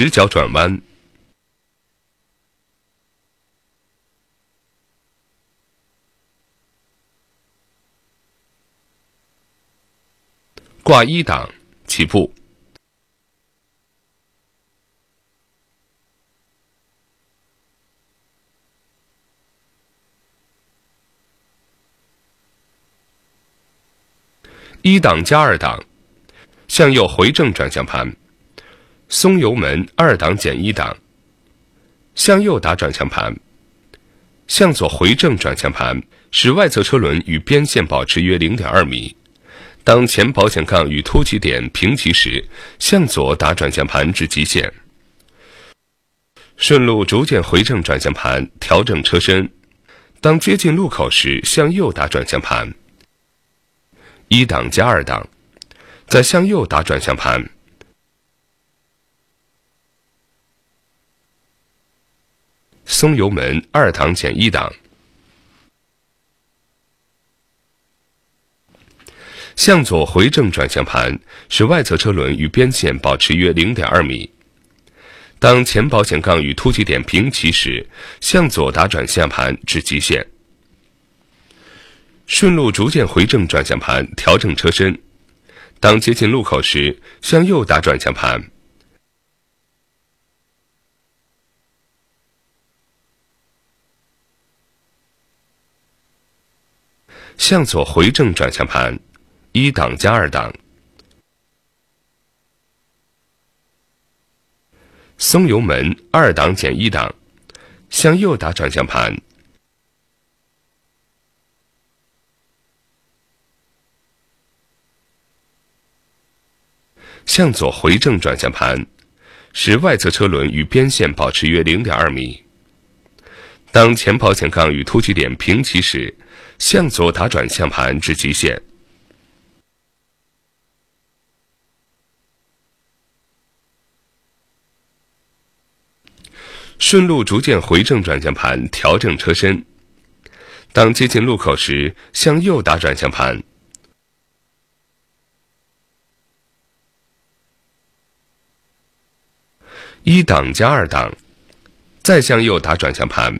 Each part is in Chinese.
直角转弯。挂一档，起步。一档加二档，向右回正转向盘，松油门二档减一档，向右打转向盘，向左回正转向盘，使外侧车轮与边线保持约零点二米。当前保险杠与凸起点平齐时，向左打转向盘至极限。顺路逐渐回正转向盘，调整车身。当接近路口时，向右打转向盘。一档加二档，再向右打转向盘。松油门二档减一档。向左回正转向盘，使外侧车轮与边线保持约零点二米。当前保险杠与凸起点平齐时，向左打转向盘至极限。顺路逐渐回正转向盘，调整车身。当接近路口时，向右打转向盘。向左回正转向盘。一档加二档，松油门二档减一档，向右打转向盘，向左回正转向盘，使外侧车轮与边线保持约零点二米。当前保险杠与凸起点平齐时，向左打转向盘至极限。顺路逐渐回正转向盘，调整车身。当接近路口时，向右打转向盘。一档加二档，再向右打转向盘。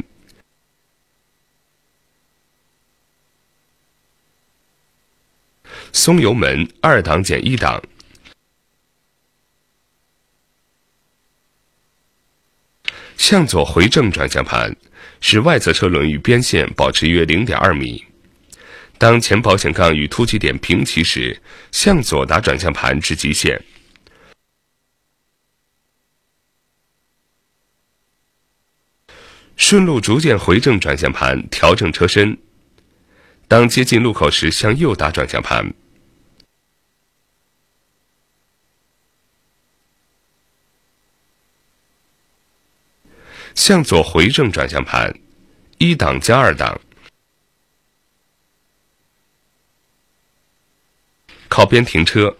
松油门二档减一档。向左回正转向盘，使外侧车轮与边线保持约零点二米。当前保险杠与凸起点平齐时，向左打转向盘至极限。顺路逐渐回正转向盘，调整车身。当接近路口时，向右打转向盘。向左回正转向盘，一档加二档，靠边停车。